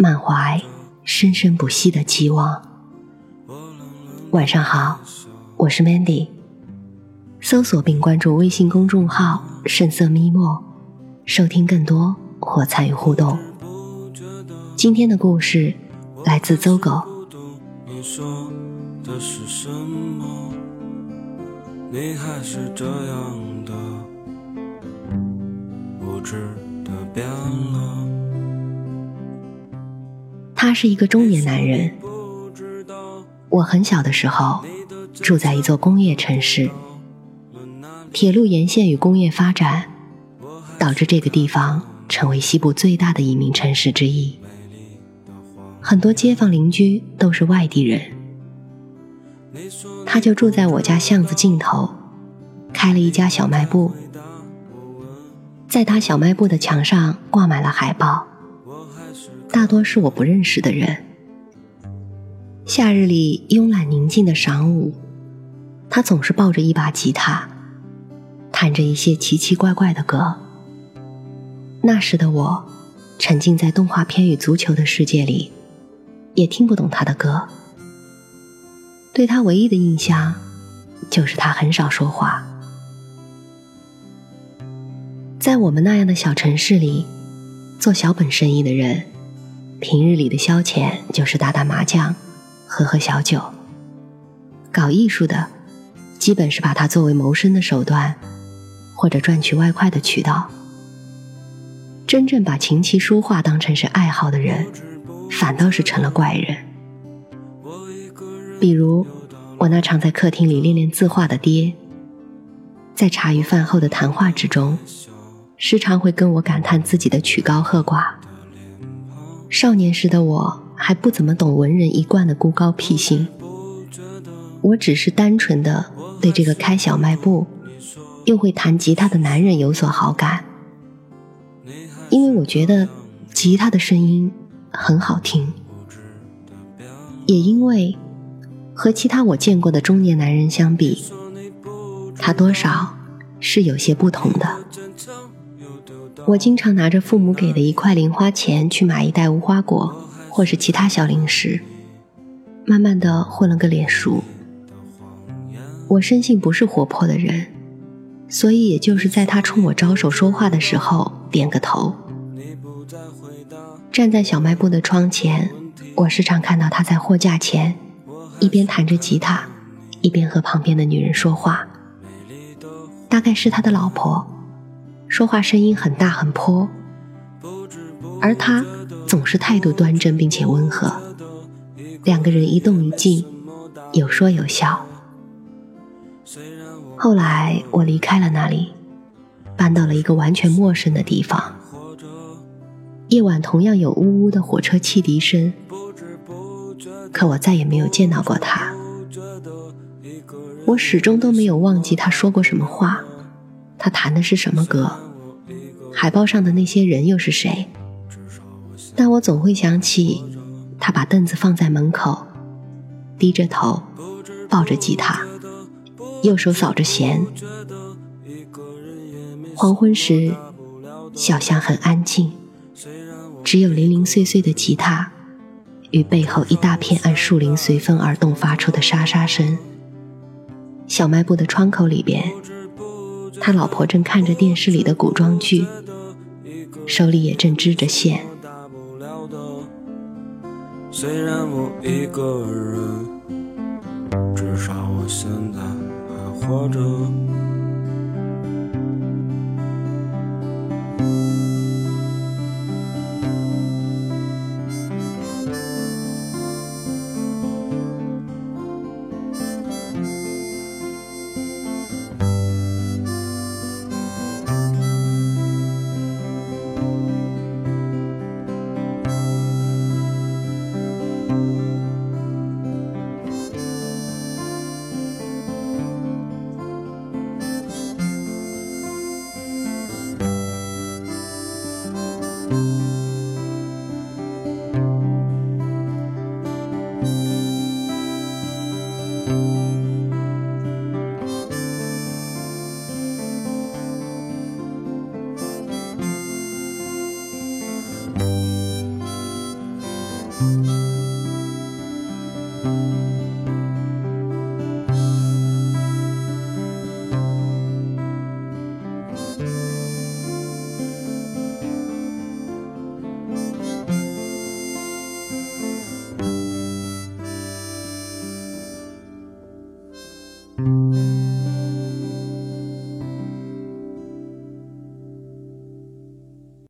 满怀生生不息的期望。晚上好，我是 Mandy。搜索并关注微信公众号“深色咪墨”，收听更多或参与互动。今天的故事来自邹狗。你说的是什么？你还是这样的，不值得变了。他是一个中年男人。我很小的时候住在一座工业城市，铁路沿线与工业发展，导致这个地方成为西部最大的移民城市之一。很多街坊邻居都是外地人。他就住在我家巷子尽头，开了一家小卖部，在他小卖部的墙上挂满了海报。大多是我不认识的人。夏日里慵懒宁静的晌午，他总是抱着一把吉他，弹着一些奇奇怪怪的歌。那时的我，沉浸在动画片与足球的世界里，也听不懂他的歌。对他唯一的印象，就是他很少说话。在我们那样的小城市里，做小本生意的人。平日里的消遣就是打打麻将、喝喝小酒。搞艺术的，基本是把它作为谋生的手段，或者赚取外快的渠道。真正把琴棋书画当成是爱好的人，反倒是成了怪人。比如我那常在客厅里练练字画的爹，在茶余饭后的谈话之中，时常会跟我感叹自己的曲高和寡。少年时的我还不怎么懂文人一贯的孤高僻性，我只是单纯的对这个开小卖部又会弹吉他的男人有所好感，因为我觉得吉他的声音很好听，也因为和其他我见过的中年男人相比，他多少是有些不同的。我经常拿着父母给的一块零花钱去买一袋无花果，或是其他小零食，慢慢的混了个脸熟。我生性不是活泼的人，所以也就是在他冲我招手说话的时候点个头。站在小卖部的窗前，我时常看到他在货架前，一边弹着吉他，一边和旁边的女人说话，大概是他的老婆。说话声音很大很泼，而他总是态度端正并且温和。两个人一动一静，有说有笑。后来我离开了那里，搬到了一个完全陌生的地方。夜晚同样有呜呜的火车汽笛声，可我再也没有见到过他。我始终都没有忘记他说过什么话。他弹的是什么歌？海报上的那些人又是谁？但我总会想起，他把凳子放在门口，低着头，抱着吉他，右手扫着弦。黄昏时，小巷很安静，只有零零碎碎的吉他，与背后一大片按树林随风而动发出的沙沙声。小卖部的窗口里边。他老婆正看着电视里的古装剧，手里也正织着线。虽然我一个人，至少我现在还活着。